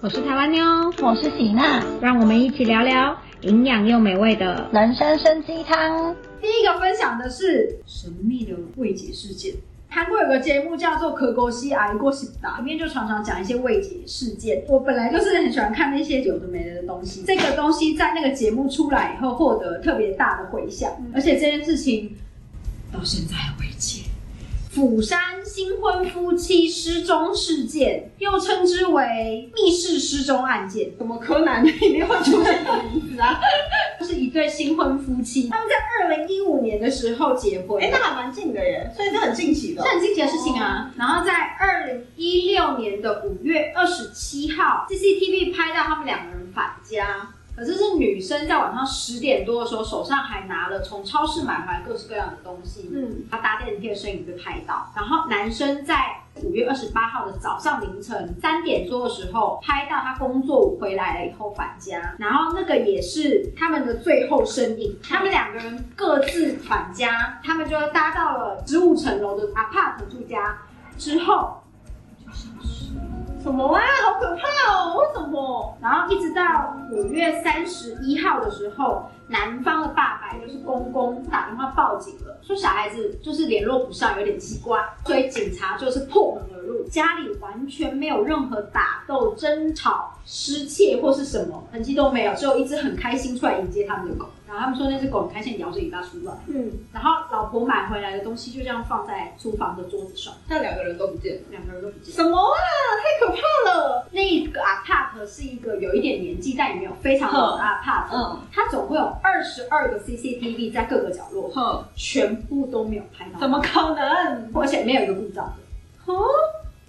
我是台湾妞，我是喜娜，让我们一起聊聊营养又美味的。人参参鸡汤。第一个分享的是神秘的未解事件。韩国有个节目叫做《可狗西爱过西达》，里面就常常讲一些未解事件。我本来就是很喜欢看那些有的没的的东西。这个东西在那个节目出来以后，获得特别大的回响，而且这件事情到现在还未解。釜山新婚夫妻失踪事件，又称之为密室失踪案件。怎么柯南里面会出现这个名字啊？就是一对新婚夫妻，他们在二零一五年的时候结婚。哎、那还蛮近的耶，所以这很近期的哦。是很近期的事情啊。然后在二零一六年的五月二十七号，CCTV 拍到他们两个人返家。可是是女生在晚上十点多的时候，手上还拿了从超市买回来各式各样的东西。嗯，他搭电梯的身影被拍到。然后男生在五月二十八号的早上凌晨三点多的时候，拍到他工作回来了以后返家。然后那个也是他们的最后身影。他们两个人各自返家，他们就搭到了十五层楼的 apart 住家之后。什么啊？好可怕然后一直到五月三十一号的时候，男方的爸爸就是公公打电话报警了，说小孩子就是联络不上，有点奇怪，所以警察就是破门而入，家里完全没有任何打斗、争吵、失窃或是什么痕迹都没有，只有一只很开心出来迎接他们的狗。然后他们说那只狗很开心，摇着尾巴出来。嗯，然后老婆买回来的东西就这样放在厨房的桌子上，那两个人都不见了。两个人都不见。什么啊？太可怕了！那个 apart 是一个有一点年纪，但也没有非常老的 apart。嗯它总共有二十二个 CCTV 在各个角落，哼，全部都没有拍到，怎么可能？而且没有一个故障的。哦，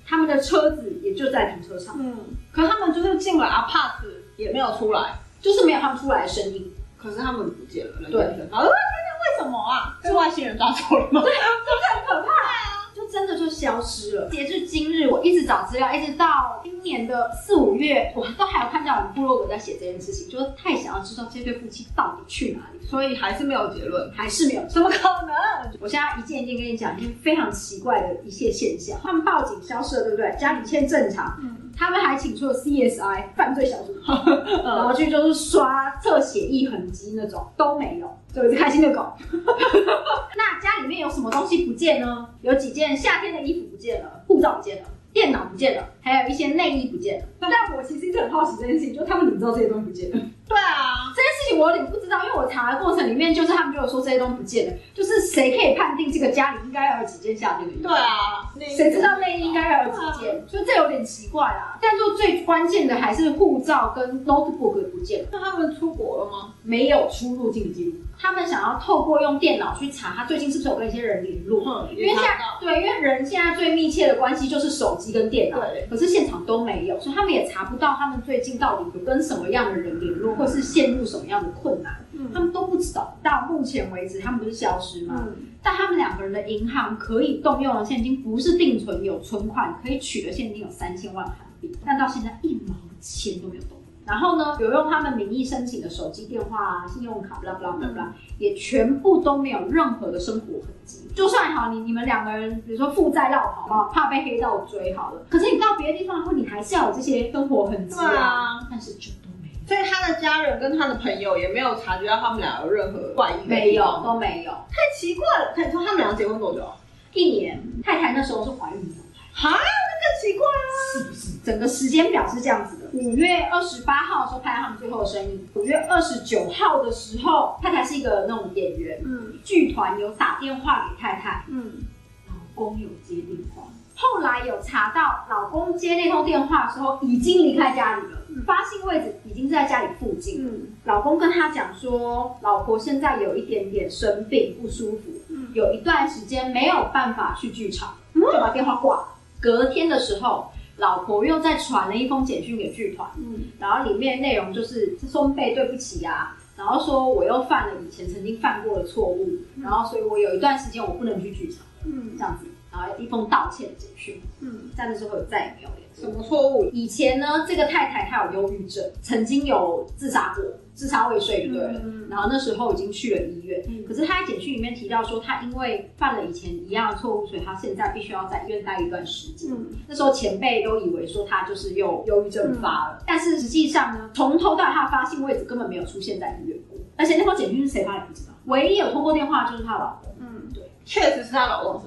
他们的车子也就在停车场，嗯，可他们就是进了 apart 也没有出来，就是没有他们出来的声音。可是他们不见了。对啊，那为什么啊？是外星人抓走了吗？对啊，这很可怕啊就真的就消失了。截至今日，我一直找资料，一直到今年的四五月，我都还有看到我们部落格在写这件事情，就是太想要知道这对夫妻到底去哪里，所以还是没有结论。还是没有。怎么可能？我现在一件一件跟你讲一件非常奇怪的一些现象。他们报警消失了，对不对？家里一切正常。嗯他们还请出了 CSI 犯罪小组，然后去就是刷测血液痕迹那种都没有，就有一只开心的狗。那家里面有什么东西不见呢？有几件夏天的衣服不见了，护照不见了。电脑不见了，还有一些内衣不见了。但我其实一直很好奇这件事情，就他们怎么知道这些东西不见了？对啊，这件事情我有点不知道，因为我查的过程里面，就是他们就有说这些东西不见了，就是谁可以判定这个家里应该要有几件夏天的衣服？对啊，谁知道内衣应该要有几件？所以这有点奇怪啦。但就最关键的还是护照跟 notebook 不见了，那他们出国了吗？没有出入境的记录。他们想要透过用电脑去查他最近是不是有跟一些人联络，哼，因为现在对，因为人现在最密切的关系就是手机跟电脑，对可是现场都没有，所以他们也查不到他们最近到底有跟什么样的人联络，或是陷入什么样的困难，他们都不知道。到目前为止，他们不是消失吗？嗯，但他们两个人的银行可以动用的现金不是定存有存款，可以取的现金有三千万韩币，但到现在一毛钱都没有动。然后呢，有用他们名义申请的手机电话啊、信用卡，blah blah blah blah，也全部都没有任何的生活痕迹。就算好，你你们两个人，比如说负债绕跑，嘛怕被黑道追好了，可是你到别的地方以后，你还是要有这些生活痕迹对啊，但是就所以他的家人跟他的朋友也没有察觉到他们俩有任何怪异的没有都没有。太奇怪了。他你说他们俩结婚多久啊？一年，太太那时候是怀孕的。哈，那更奇怪啊！是不是？整个时间表是这样子的：五月二十八号的时候拍到他们最后的生意，五月二十九号的时候，太太是一个那种演员，嗯剧团有打电话给太太，嗯，老公有接电话。后来有查到，老公接那通电话的时候已经离开家里了，发信位置已经是在家里附近。嗯。老公跟他讲说，老婆现在有一点点生病，不舒服，嗯。有一段时间没有办法去剧场，就把电话挂了。隔天的时候，老婆又再传了一封简讯给剧团，嗯。然后里面内容就是松贝对不起啊，然后说我又犯了以前曾经犯过的错误，然后所以我有一段时间我不能去剧场，嗯。这样子，封道歉的简讯，嗯，在那之后再也没有联什。么错误？以前呢，这个太太她有忧郁症，曾经有自杀过，自杀未遂就对了。嗯。然后那时候已经去了医院，嗯。可是她在简讯里面提到说，她因为犯了以前一样的错误，所以她现在必须要在医院待一段时间。嗯。那时候前辈都以为说她就是又忧郁症发了，但是实际上呢，从头到尾他发信位置根本没有出现在医院过，而且那封简讯是谁发的不知道，唯一有通过电话就是她老公，嗯，对，确实是她老公。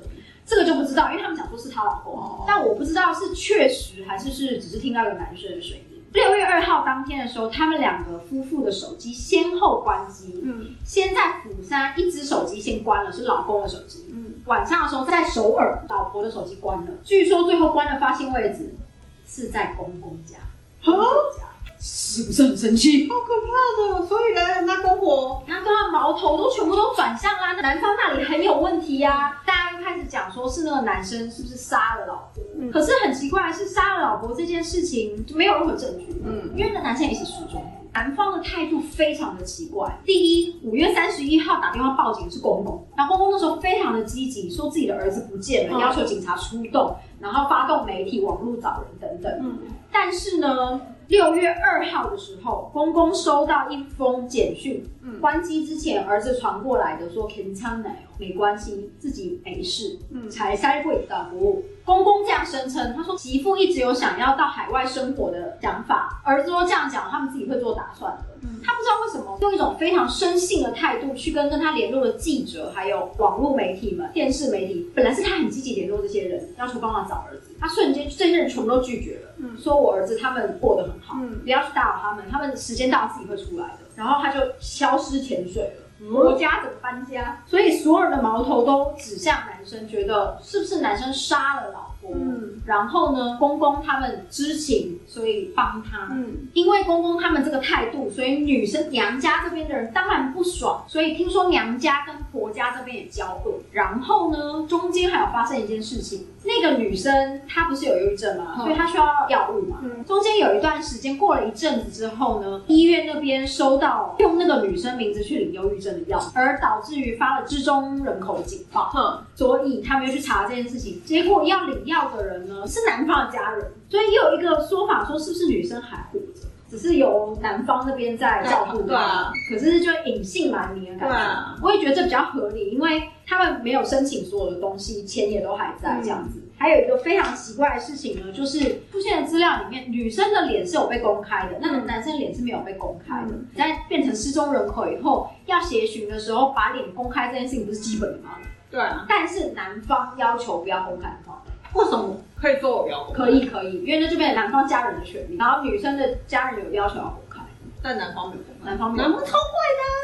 这个就不知道，因为他们讲说是她老公，哦但我不知道是确实还是是只是听到一个男生的声音。六月二号当天的时候，他们两个夫妇的手机先后关机，嗯先在釜山一只手机先关了，是老公的手机。嗯，晚上的时候在首尔，老婆的手机关了。据说最后关的发现位置是在公公家，公公家是不是很生气？好可怕的。所以呢，那公婆然后对他矛头都全部都转向啦，男方那里很有问题呀、大家讲说是那个男生是不是杀了老婆？嗯可是很奇怪的是，杀了老婆这件事情就没有任何证据。嗯因为那男生也是失踪。男方的态度非常的奇怪。第一，五月三十一号打电话报警是公公，然后公公那时候非常的积极，说自己的儿子不见了，嗯要求警察出动，然后发动媒体、网络找人等等。嗯但是呢，六月二号的时候，公公收到一封简讯，嗯关机之前儿子传过来的，说 “can 仓奶没关系，自己没事，嗯才塞会的服务。公公这样声称，他说媳妇一直有想要到海外生活的想法，儿子都这样讲，他们自己会做打算的。嗯他不知道为什么用一种非常生性的态度去跟跟他联络的记者，还有网络媒体们、电视媒体，本来是他很积极联络这些人，要求帮忙找儿子，他瞬间这些人全部都拒绝了，嗯说我儿子他们过得很好，嗯不要去打扰他们，他们时间到了自己会出来的，然后他就消失潜水了。嗯国家怎么搬家？所以所有的矛头都指向男生，觉得是不是男生杀了老婆？嗯然后呢，公公他们知情，所以帮他。嗯因为公公他们这个态度，所以女生娘家这边的人当然不爽，所以听说娘家跟婆家这边也交恶。然后呢，中间还有发生一件事情，那个女生她不是有忧郁症吗？嗯所以她需要药物嘛。嗯中间有一段时间，过了一阵子之后呢，医院那边收到用那个女生名字去领忧郁症的药，而导致于发了失踪人口警报。哼所以他们又去查这件事情，结果要领药的人呢是男方的家人，所以也有一个说法说是不是女生还活着，只是由男方那边在照顾她对啊，可是就隐姓埋名的感觉。对啊我也觉得这比较合理，因为他们没有申请所有的东西，钱也都还在嗯这样子。还有一个非常奇怪的事情呢，就是出现的资料里面，女生的脸是有被公开的，那个男生的脸是没有被公开的。嗯在变成失踪人口以后，要协寻的时候，把脸公开这件事情不是基本的吗？对啊，但是男方要求不要公开的话，为什么可以做我要可以可以，因为那就变成男方家人的权利，然后女生的家人有要求要公开，但男方没有公开，男方没有男方超怪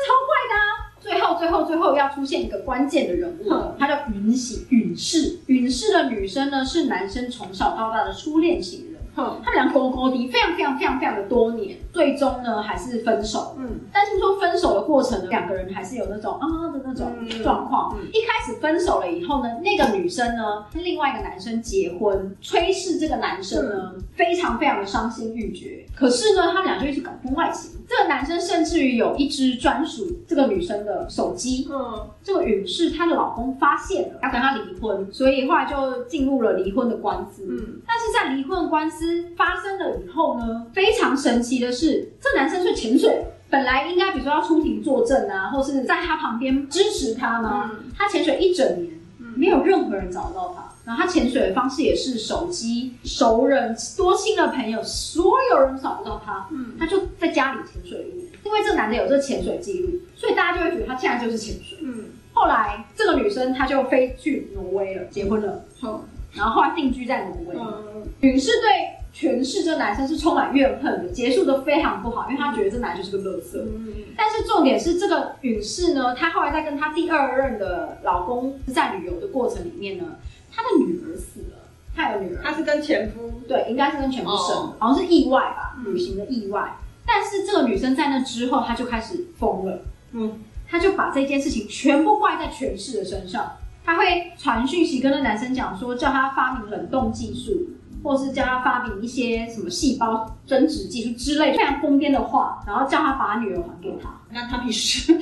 超怪的、啊。最后最后最后要出现一个关键的人物了，她叫允喜允氏。允氏的女生呢是男生从小到大的初恋情人，哼，他们俩勾勾的非常非常非常非常的多年，最终呢还是分手。嗯但是说分手的过程呢，两个人还是有那种啊的那种嗯状况。嗯一开始分手了以后呢，那个女生呢跟另外一个男生结婚，崔氏这个男生呢、非常非常的伤心欲绝。可是呢，他们俩就一起搞婚外情。这个男生甚至于有一只专属这个女生的手机，嗯这个允氏她的老公发现了，要跟她离婚，所以后来就进入了离婚的官司。嗯但是在离婚官司发生了以后呢，非常神奇的是，这男生是潜水。本来应该比如说要出庭作证啊，或是在他旁边支持他嘛，嗯他潜水一整年，嗯没有任何人找到他。然后他潜水的方式也是手机、熟人、多亲的朋友，所有人找不到他，嗯他就在家里潜水一年。因为这个男的有这个潜水记录，所以大家就会觉得他现在就是潜水。嗯，后来这个女生她就飞去挪威了，结婚了，嗯，然后后来定居在挪威。嗯允氏对全市这男生是充满怨恨的，结束的非常不好，因为他觉得这男就是个垃圾。嗯。但是重点是，这个允氏呢，她后来在跟她第二任的老公在旅游的过程里面呢，她的女儿死了，她有女儿，她是跟前夫，对，应该是跟前夫生的，哦。好像是意外吧，嗯。旅行的意外。但是这个女生在那之后，她就开始疯了，嗯。她就把这件事情全部怪在全市的身上。她会传讯息跟那男生讲说，叫他发明冷冻技术，或是叫他发明一些什么细胞增殖技术之类非常疯癫的话，然后叫他把女儿还给他。那他屁事。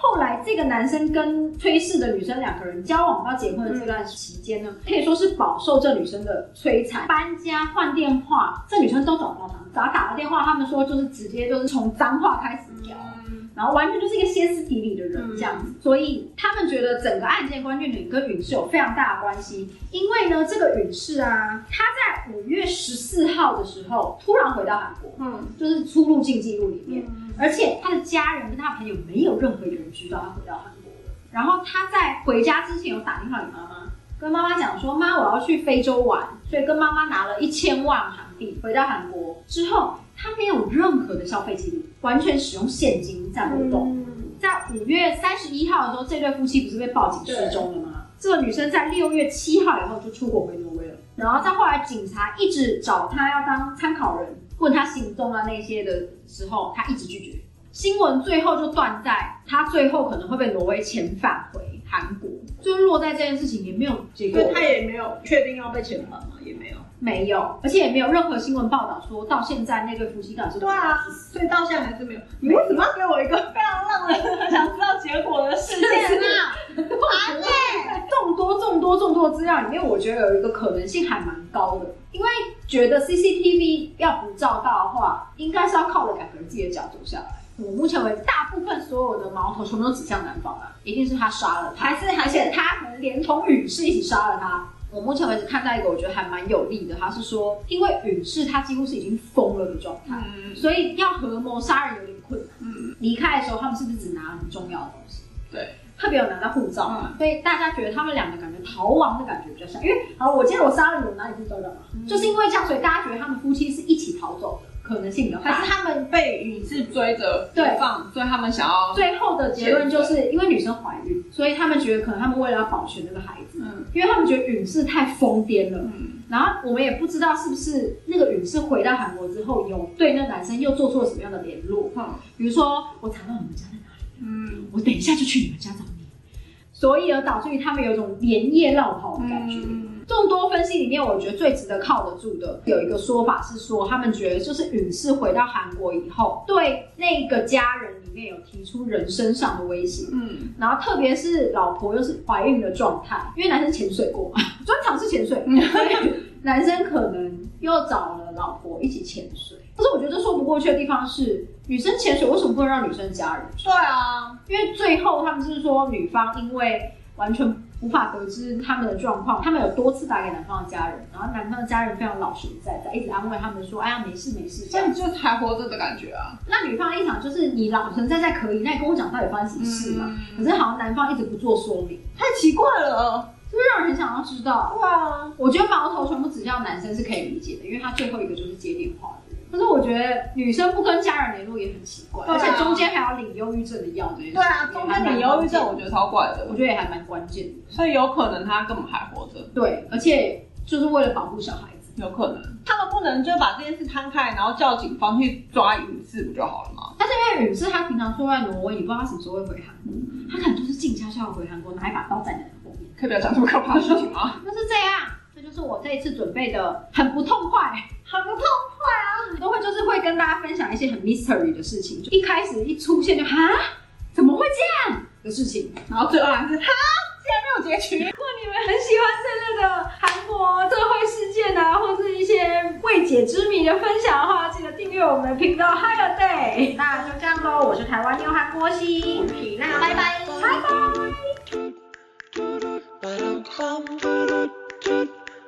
后来这个男生跟崔氏的女生两个人交往到结婚的这段期间呢，可以说是饱受这女生的摧残，搬家换电话，这女生都找不到他，只要打了电话，他们说就是直接就是从脏话开始聊。然后完全就是一个歇斯底里的人这样子，所以他们觉得整个案件关键点跟允氏有非常大的关系。因为呢，这个允氏啊，他在五月十四号的时候突然回到韩国，嗯，就是出入境记录里面，而且他的家人跟他朋友没有任何一个人知道他回到韩国了。然后他在回家之前有打电话给妈妈，跟妈妈讲说：“妈，我要去非洲玩。”所以跟妈妈拿了一千万韩币回到韩国之后，他没有任何的消费记录，完全使用现金在活动。在五月三十一号的时候，这对夫妻不是被报警失踪了吗？这个女生在六月七号以后就出国回挪威了，然后再后来警察一直找她要当参考人，问她行踪啊那些的时候，她一直拒绝。新闻最后就断在她最后可能会被挪威遣返回韩国，就落在这件事情也没有结果所以，他也没有确定要被遣返嘛，也没有。而且也没有任何新闻报道说到现在那对夫妻到底是对啊，所以到现在还是没有。你为什么要给我一个非常让人很想知道结果的事件啊？众多众多众多资料里面，我觉得有一个可能性还蛮高的，因为觉得 CCTV 要不照到的话，应该是要靠着两个人自己的脚走下来。我目前为止，大部分所有的矛头全部都指向男方啊，一定是他杀了他，还是而且他可能连同宇是一起杀了他。我目前为止看到一个我觉得还蛮有利的，他是说，因为允氏他几乎是已经疯了的状态，嗯所以要合谋杀人有点困难。嗯，离开的时候，他们是不是只拿了很重要的东西？对，特别有拿到护照嘛，所以大家觉得他们两个感觉逃亡的感觉比较像。因为好，我记得我杀了你，我拿你护照干嘛？就是因为这样，所以大家觉得他们夫妻是一起逃走的，可能性比较大。还是他们被允氏追着对放，所以他们想要最后的结论就是因为女生怀孕，所以他们觉得可能他们为了要保全这个孩子，嗯。因为他们觉得允氏太疯癫了。嗯。然后我们也不知道是不是那个允氏回到韩国之后，有对那男生又做出了什么样的联络，嗯。比如说我查到你们家在哪里。嗯。我等一下就去你们家找你，所以而导致于他们有一种连夜绕跑的感觉。嗯众多分析里面，我觉得最值得靠得住的有一个说法是说，他们觉得就是允氏回到韩国以后，对那个家人里面有提出人身上的威胁，嗯然后特别是老婆又是怀孕的状态，因为男生潜水过嘛，专长是潜水，嗯男生可能又找了老婆一起潜水。可是我觉得说不过去的地方是，女生潜水为什么不能让女生家人？对啊，因为最后他们是说女方因为完全无法得知他们的状况，他们有多次打给男方的家人，然后男方的家人非常老实在在，一直安慰他们说：“哎呀，没事没事。”这样就是还活着的感觉啊。那女方的立场就是你老实在在可以，那你跟我讲到底发生什么事嘛？嗯可是好像男方一直不做说明，太奇怪了。就是让人很想要知道。对啊，我觉得矛头全部指向男生是可以理解的，因为他最后一个就是接电话。可是我觉得女生不跟家人联络也很奇怪，啊而且中间还要领忧郁症的药这件事。对啊，中间领忧郁症，我觉得超怪的我。觉得也还蛮关键的。所以有可能他根本还活着，对，而且就是为了保护小孩子。有可能他们不能就把这件事摊开，然后叫警方去抓允氏不就好了吗？但是因为允氏他平常住在挪威，你不知道他什么时候会回韩国，他可能就是静悄悄的回韩国，拿一把刀在你的后面。可以不要讲这么可怕的事情吗？就是这样，这就是我这一次准备的很不痛快，很不痛快啊！都会就是会跟大家分享一些很 mystery 的事情，就一开始一出现就哈，怎么会这样？的事情，然后最后还是哈，竟然没有结局。如果你们很喜欢这类的韩国社会事件啊，或是一些未解之谜的分享的话，记得订阅我们的频道 Hi a Day。那就这样喽，我是台湾妞韩国西皮娜，拜拜，拜拜。